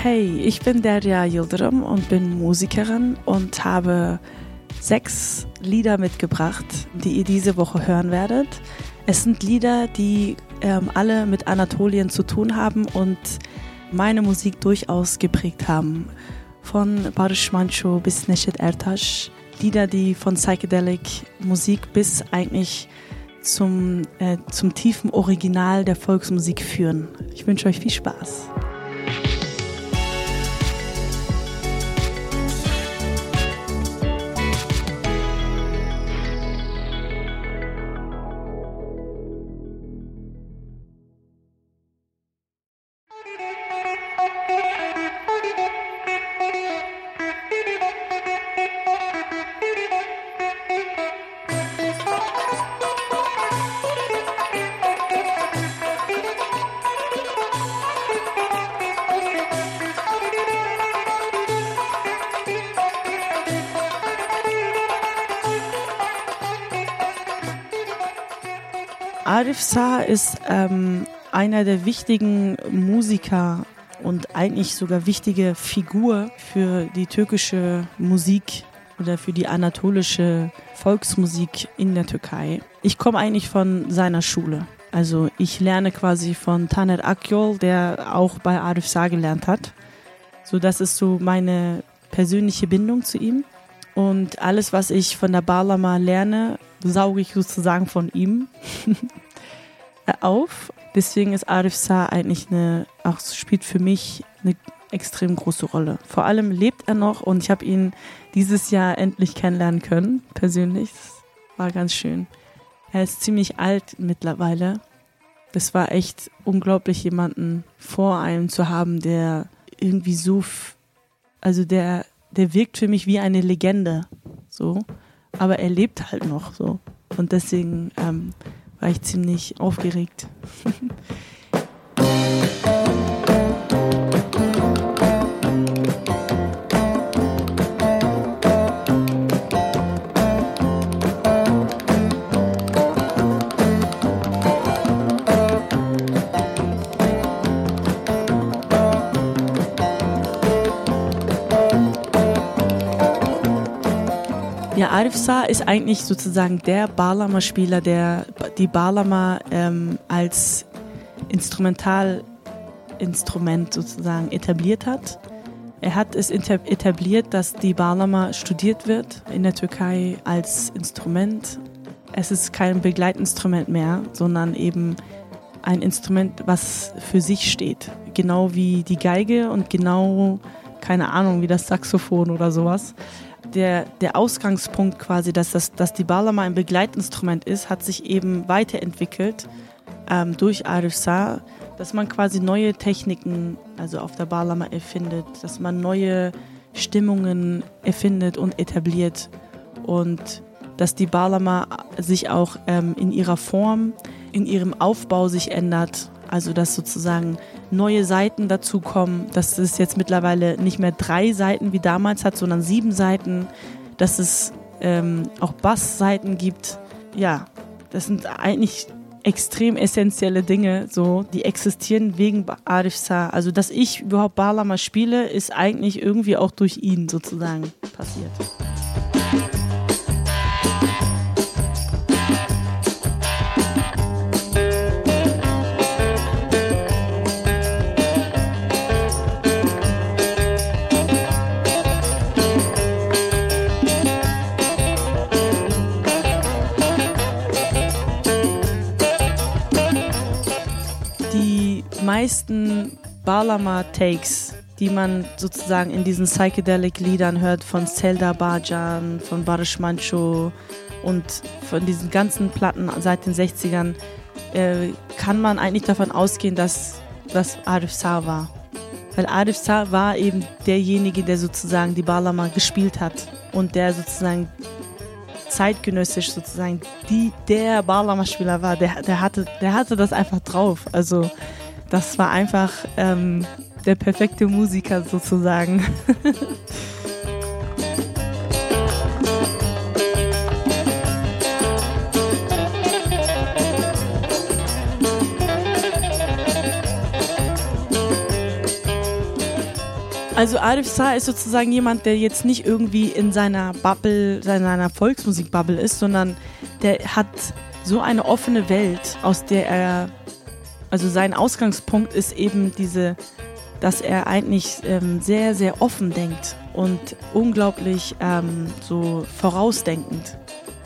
Hey, ich bin Derya Yildirim und bin Musikerin und habe sechs Lieder mitgebracht, die ihr diese Woche hören werdet. Es sind Lieder, die ähm, alle mit Anatolien zu tun haben und meine Musik durchaus geprägt haben. Von Barış Manço bis Neşet Ertaş. Lieder, die von Psychedelic Musik bis eigentlich zum, äh, zum tiefen Original der Volksmusik führen. Ich wünsche euch viel Spaß. Arif Sağ ist ähm, einer der wichtigen Musiker und eigentlich sogar wichtige Figur für die türkische Musik oder für die anatolische Volksmusik in der Türkei. Ich komme eigentlich von seiner Schule. Also ich lerne quasi von Taner Akyol, der auch bei Arif Sağ gelernt hat. So, das ist so meine persönliche Bindung zu ihm. Und alles, was ich von der Balama lerne, sauge ich sozusagen von ihm auf. Deswegen ist Arif Sa eigentlich eine, auch spielt für mich eine extrem große Rolle. Vor allem lebt er noch und ich habe ihn dieses Jahr endlich kennenlernen können, persönlich. Das war ganz schön. Er ist ziemlich alt mittlerweile. Es war echt unglaublich, jemanden vor einem zu haben, der irgendwie so, also der der wirkt für mich wie eine Legende. So. Aber er lebt halt noch so. Und deswegen ähm, war ich ziemlich aufgeregt. Arif Sa ist eigentlich sozusagen der Balama-Spieler, der die Balama ähm, als Instrumentalinstrument sozusagen etabliert hat. Er hat es etabliert, dass die Balama studiert wird in der Türkei als Instrument. Es ist kein Begleitinstrument mehr, sondern eben ein Instrument, was für sich steht. Genau wie die Geige und genau, keine Ahnung, wie das Saxophon oder sowas der, der Ausgangspunkt quasi, dass, das, dass die Balama ein Begleitinstrument ist, hat sich eben weiterentwickelt ähm, durch Arif Sa, dass man quasi neue Techniken also auf der Balama erfindet, dass man neue Stimmungen erfindet und etabliert und dass die Balama sich auch ähm, in ihrer Form, in ihrem Aufbau sich ändert also dass sozusagen neue Seiten dazukommen, dass es jetzt mittlerweile nicht mehr drei Seiten wie damals hat, sondern sieben Seiten, dass es ähm, auch Bassseiten gibt. Ja, das sind eigentlich extrem essentielle Dinge, so, die existieren wegen Arif. Also, dass ich überhaupt Balama spiele, ist eigentlich irgendwie auch durch ihn sozusagen passiert. Meisten Balama-Takes, die man sozusagen in diesen Psychedelic-Liedern hört, von Zelda Bajan, von Barish Mancho und von diesen ganzen Platten seit den 60ern, äh, kann man eigentlich davon ausgehen, dass das Arif Sa war. Weil Arif Sa war eben derjenige, der sozusagen die Balama gespielt hat und der sozusagen zeitgenössisch sozusagen die, der Balama-Spieler war. Der, der, hatte, der hatte das einfach drauf. Also das war einfach ähm, der perfekte Musiker sozusagen. Also Arif Sa ist sozusagen jemand, der jetzt nicht irgendwie in seiner Bubble, in seiner Volksmusikbubble ist, sondern der hat so eine offene Welt, aus der er, also sein Ausgangspunkt ist eben diese, dass er eigentlich ähm, sehr, sehr offen denkt und unglaublich ähm, so vorausdenkend,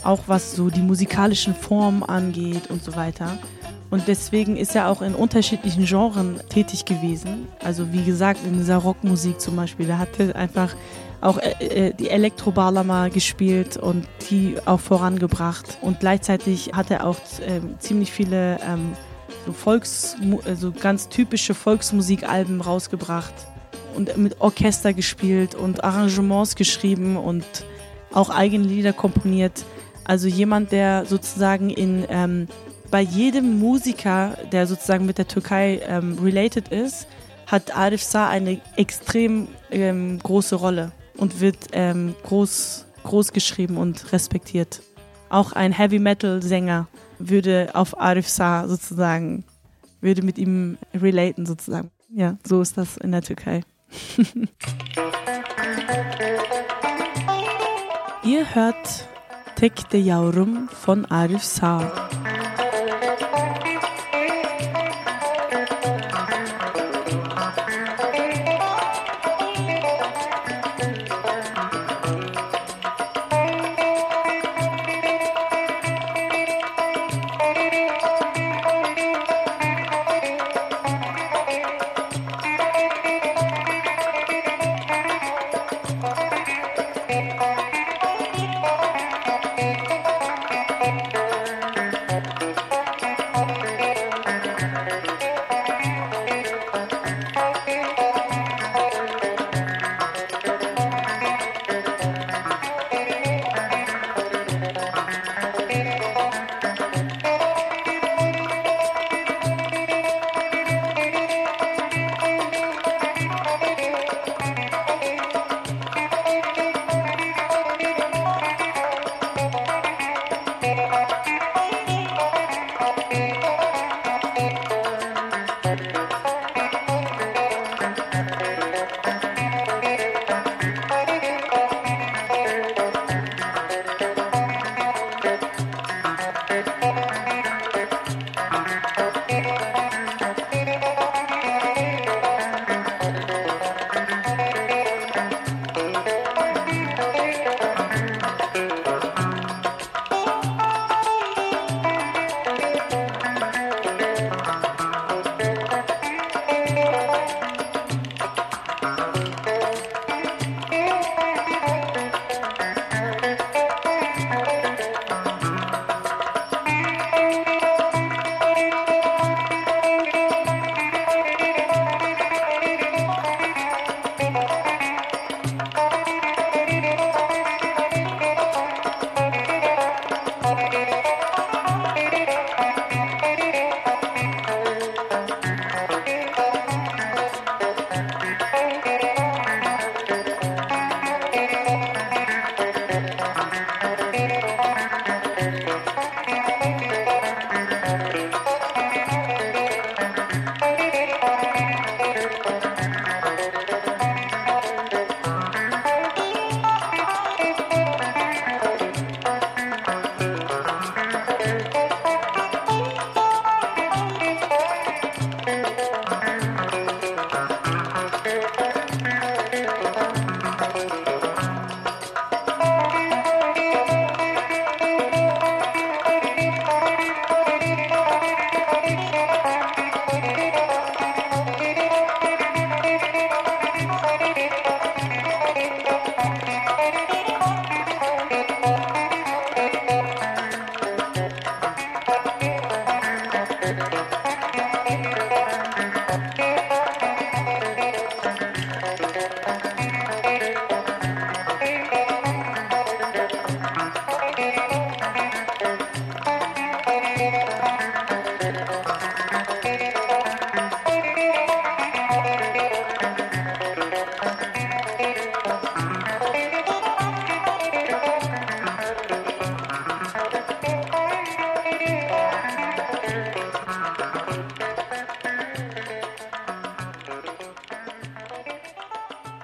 auch was so die musikalischen Formen angeht und so weiter. Und deswegen ist er auch in unterschiedlichen Genren tätig gewesen. Also wie gesagt, in dieser Rockmusik zum Beispiel. Da hat er einfach auch äh, äh die Elektrobalama gespielt und die auch vorangebracht. Und gleichzeitig hat er auch äh, ziemlich viele ähm, so Volks, also ganz typische Volksmusikalben rausgebracht und mit Orchester gespielt und Arrangements geschrieben und auch eigene Lieder komponiert. Also jemand, der sozusagen in ähm, bei jedem Musiker, der sozusagen mit der Türkei ähm, related ist, hat Arif Sa eine extrem ähm, große Rolle und wird ähm, groß, groß geschrieben und respektiert. Auch ein Heavy Metal Sänger würde auf Arif Sa sozusagen, würde mit ihm relaten sozusagen. Ja, so ist das in der Türkei. Ihr hört Tek de Yaurum von Arif Sa.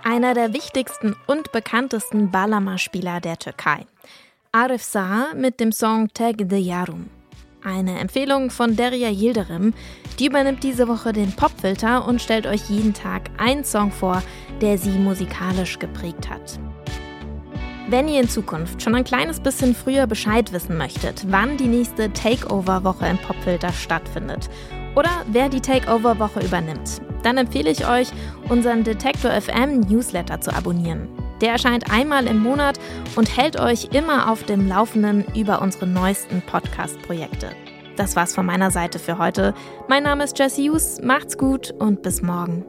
Einer der wichtigsten und bekanntesten Balama-Spieler der Türkei. Arif Saha mit dem Song Tag de Yarum. Eine Empfehlung von Derya Yildirim, die übernimmt diese Woche den Popfilter und stellt euch jeden Tag einen Song vor, der sie musikalisch geprägt hat. Wenn ihr in Zukunft schon ein kleines bisschen früher Bescheid wissen möchtet, wann die nächste Takeover-Woche im Popfilter stattfindet oder wer die Takeover-Woche übernimmt, dann empfehle ich euch, unseren Detektor FM Newsletter zu abonnieren. Der erscheint einmal im Monat und hält euch immer auf dem Laufenden über unsere neuesten Podcast-Projekte. Das war's von meiner Seite für heute. Mein Name ist Jesse Hughes, macht's gut und bis morgen.